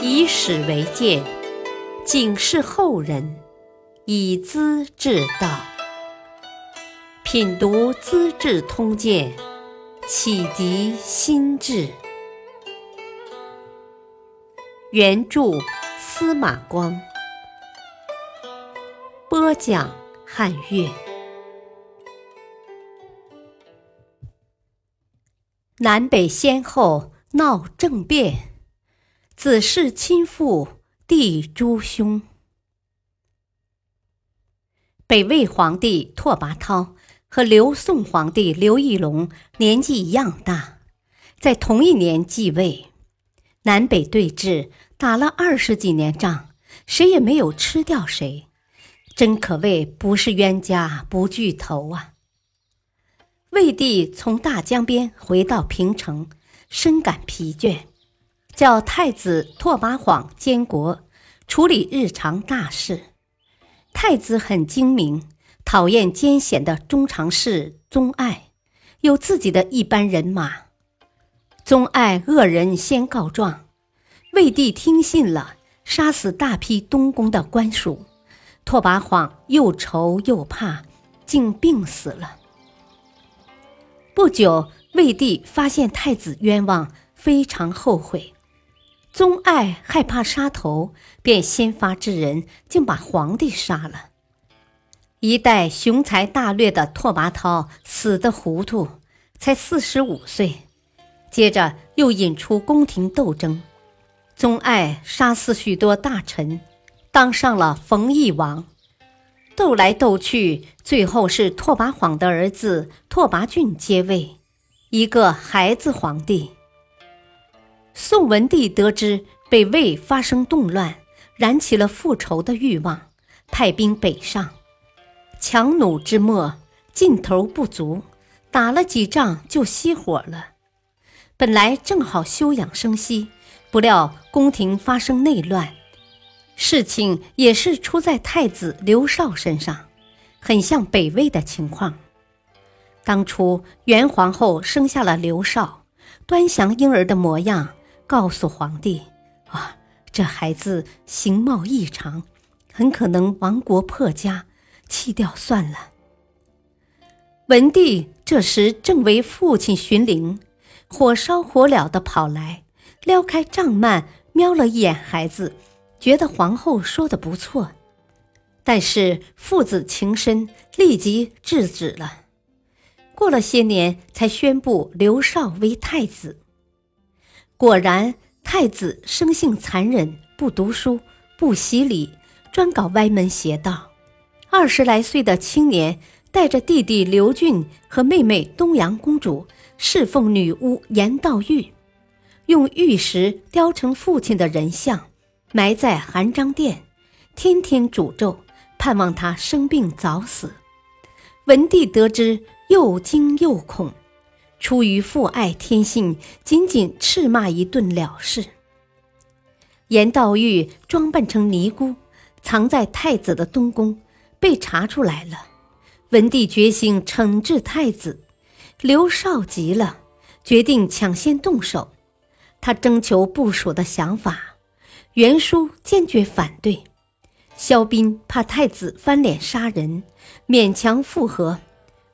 以史为鉴，警示后人，以资治道。品读《资治通鉴》，启迪心智。原著司马光，播讲汉乐。南北先后闹政变，子弑亲父，弟诸兄。北魏皇帝拓跋焘和刘宋皇帝刘义隆年纪一样大，在同一年继位，南北对峙，打了二十几年仗，谁也没有吃掉谁，真可谓不是冤家不聚头啊。魏帝从大江边回到平城，深感疲倦，叫太子拓跋晃监国，处理日常大事。太子很精明，讨厌艰险的中常侍宗爱，有自己的一班人马。宗爱恶人先告状，魏帝听信了，杀死大批东宫的官属。拓跋晃又愁又怕，竟病死了。不久，魏帝发现太子冤枉，非常后悔。宗爱害怕杀头，便先发制人，竟把皇帝杀了。一代雄才大略的拓跋焘死得糊涂，才四十五岁。接着又引出宫廷斗争，宗爱杀死许多大臣，当上了冯异王。斗来斗去，最后是拓跋晃的儿子拓跋浚接位，一个孩子皇帝。宋文帝得知北魏发生动乱，燃起了复仇的欲望，派兵北上。强弩之末，劲头不足，打了几仗就熄火了。本来正好休养生息，不料宫廷发生内乱。事情也是出在太子刘绍身上，很像北魏的情况。当初元皇后生下了刘绍，端详婴儿的模样，告诉皇帝：“啊，这孩子形貌异常，很可能亡国破家，弃掉算了。”文帝这时正为父亲巡灵，火烧火燎的跑来，撩开帐幔，瞄了一眼孩子。觉得皇后说的不错，但是父子情深，立即制止了。过了些年，才宣布刘绍为太子。果然，太子生性残忍，不读书，不习礼，专搞歪门邪道。二十来岁的青年，带着弟弟刘俊和妹妹东阳公主侍奉女巫颜道玉，用玉石雕成父亲的人像。埋在含章殿，天天诅咒，盼望他生病早死。文帝得知，又惊又恐，出于父爱天性，仅仅斥骂一顿了事。严道玉装扮成尼姑，藏在太子的东宫，被查出来了。文帝决心惩治太子，刘绍急了，决定抢先动手。他征求部署的想法。袁殊坚决反对，萧斌怕太子翻脸杀人，勉强附和：“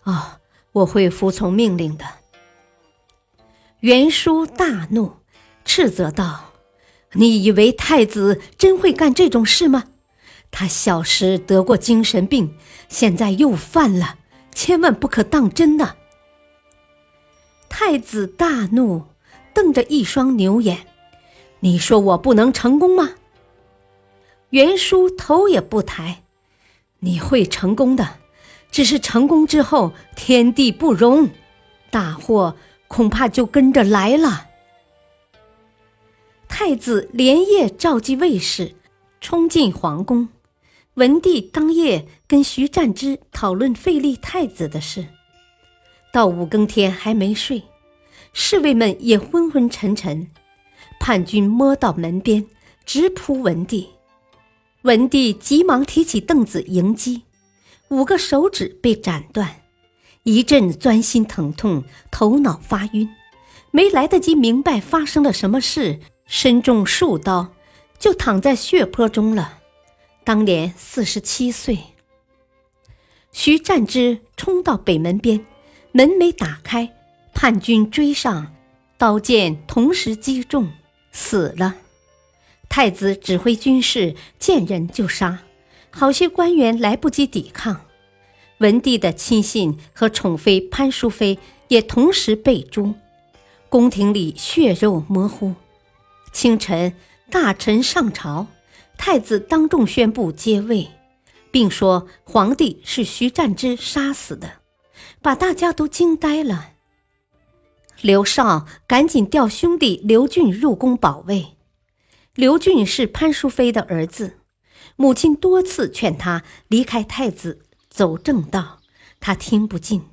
哦，我会服从命令的。”袁叔大怒，斥责道：“你以为太子真会干这种事吗？他小时得过精神病，现在又犯了，千万不可当真呐！”太子大怒，瞪着一双牛眼。你说我不能成功吗？袁叔头也不抬，你会成功的，只是成功之后天地不容，大祸恐怕就跟着来了。太子连夜召集卫士，冲进皇宫。文帝当夜跟徐占之讨论废立太子的事，到五更天还没睡，侍卫们也昏昏沉沉。叛军摸到门边，直扑文帝。文帝急忙提起凳子迎击，五个手指被斩断，一阵钻心疼痛，头脑发晕，没来得及明白发生了什么事，身中数刀，就躺在血泊中了，当年四十七岁。徐占之冲到北门边，门没打开，叛军追上，刀剑同时击中，死了。太子指挥军士，见人就杀，好些官员来不及抵抗。文帝的亲信和宠妃潘淑妃也同时被诛，宫廷里血肉模糊。清晨，大臣上朝，太子当众宣布接位，并说皇帝是徐占之杀死的，把大家都惊呆了。刘绍赶紧调兄弟刘俊入宫保卫。刘俊是潘淑妃的儿子，母亲多次劝他离开太子。走正道，他听不进。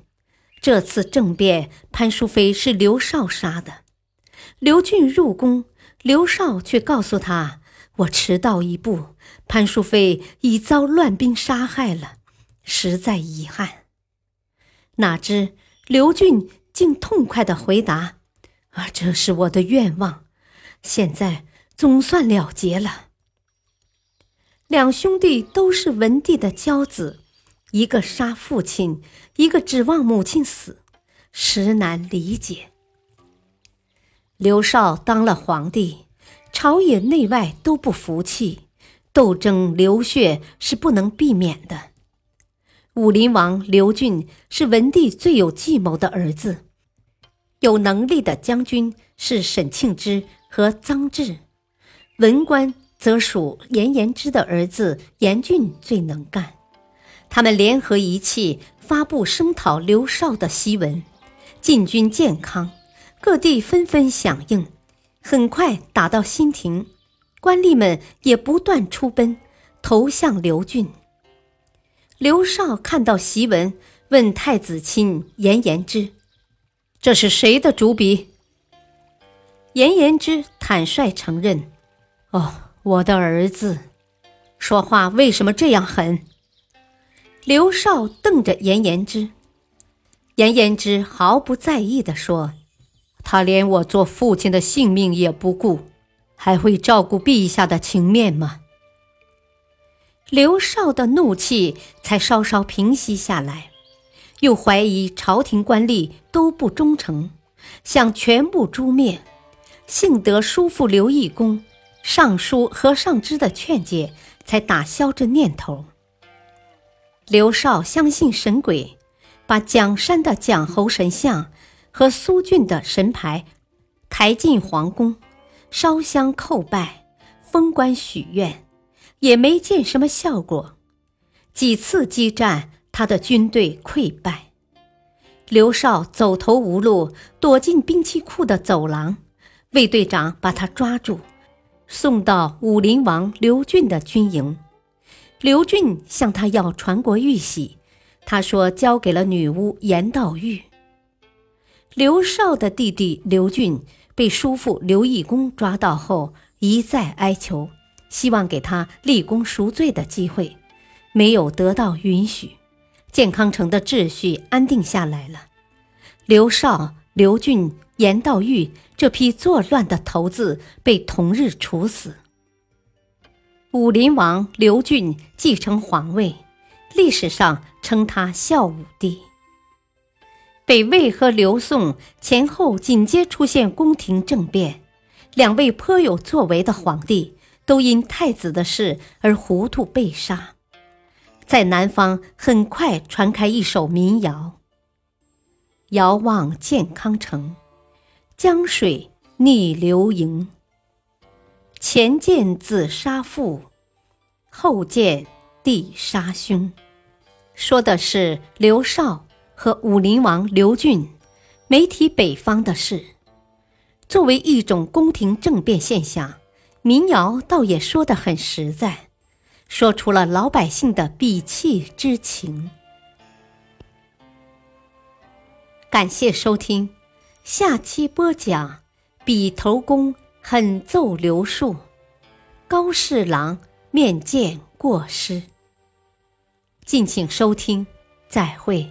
这次政变，潘淑妃是刘少杀的。刘俊入宫，刘少却告诉他：“我迟到一步，潘淑妃已遭乱兵杀害了，实在遗憾。”哪知刘俊竟痛快地回答：“啊，这是我的愿望，现在总算了结了。”两兄弟都是文帝的骄子。一个杀父亲，一个指望母亲死，实难理解。刘少当了皇帝，朝野内外都不服气，斗争流血是不能避免的。武林王刘俊是文帝最有计谋的儿子，有能力的将军是沈庆之和臧质，文官则属严延之的儿子严俊最能干。他们联合一气，发布声讨刘少的檄文，进军建康，各地纷纷响应，很快打到新亭，官吏们也不断出奔，投向刘俊。刘少看到檄文，问太子亲严延之：“这是谁的主笔？”严延之坦率承认：“哦，我的儿子。”说话为什么这样狠？刘少瞪着严延之，严延之毫不在意地说：“他连我做父亲的性命也不顾，还会照顾陛下的情面吗？”刘少的怒气才稍稍平息下来，又怀疑朝廷官吏都不忠诚，想全部诛灭。幸得叔父刘义恭、尚书何尚之的劝解，才打消这念头。刘少相信神鬼，把蒋山的蒋侯神像和苏俊的神牌抬进皇宫，烧香叩拜，封官许愿，也没见什么效果。几次激战，他的军队溃败，刘少走投无路，躲进兵器库的走廊，卫队长把他抓住，送到武林王刘俊的军营。刘俊向他要传国玉玺，他说交给了女巫严道玉。刘少的弟弟刘俊被叔父刘义恭抓到后，一再哀求，希望给他立功赎罪的机会，没有得到允许。健康城的秩序安定下来了，刘少、刘俊、严道玉这批作乱的头子被同日处死。武林王刘俊继承皇位，历史上称他孝武帝。北魏和刘宋前后紧接出现宫廷政变，两位颇有作为的皇帝都因太子的事而糊涂被杀。在南方很快传开一首民谣：“遥望健康城，江水逆流盈。”前见子杀父，后见弟杀兄，说的是刘少和武林王刘俊没提北方的事。作为一种宫廷政变现象，民谣倒也说得很实在，说出了老百姓的鄙弃之情。感谢收听，下期播讲笔头功。狠揍刘树，高侍郎面见过失。敬请收听，再会。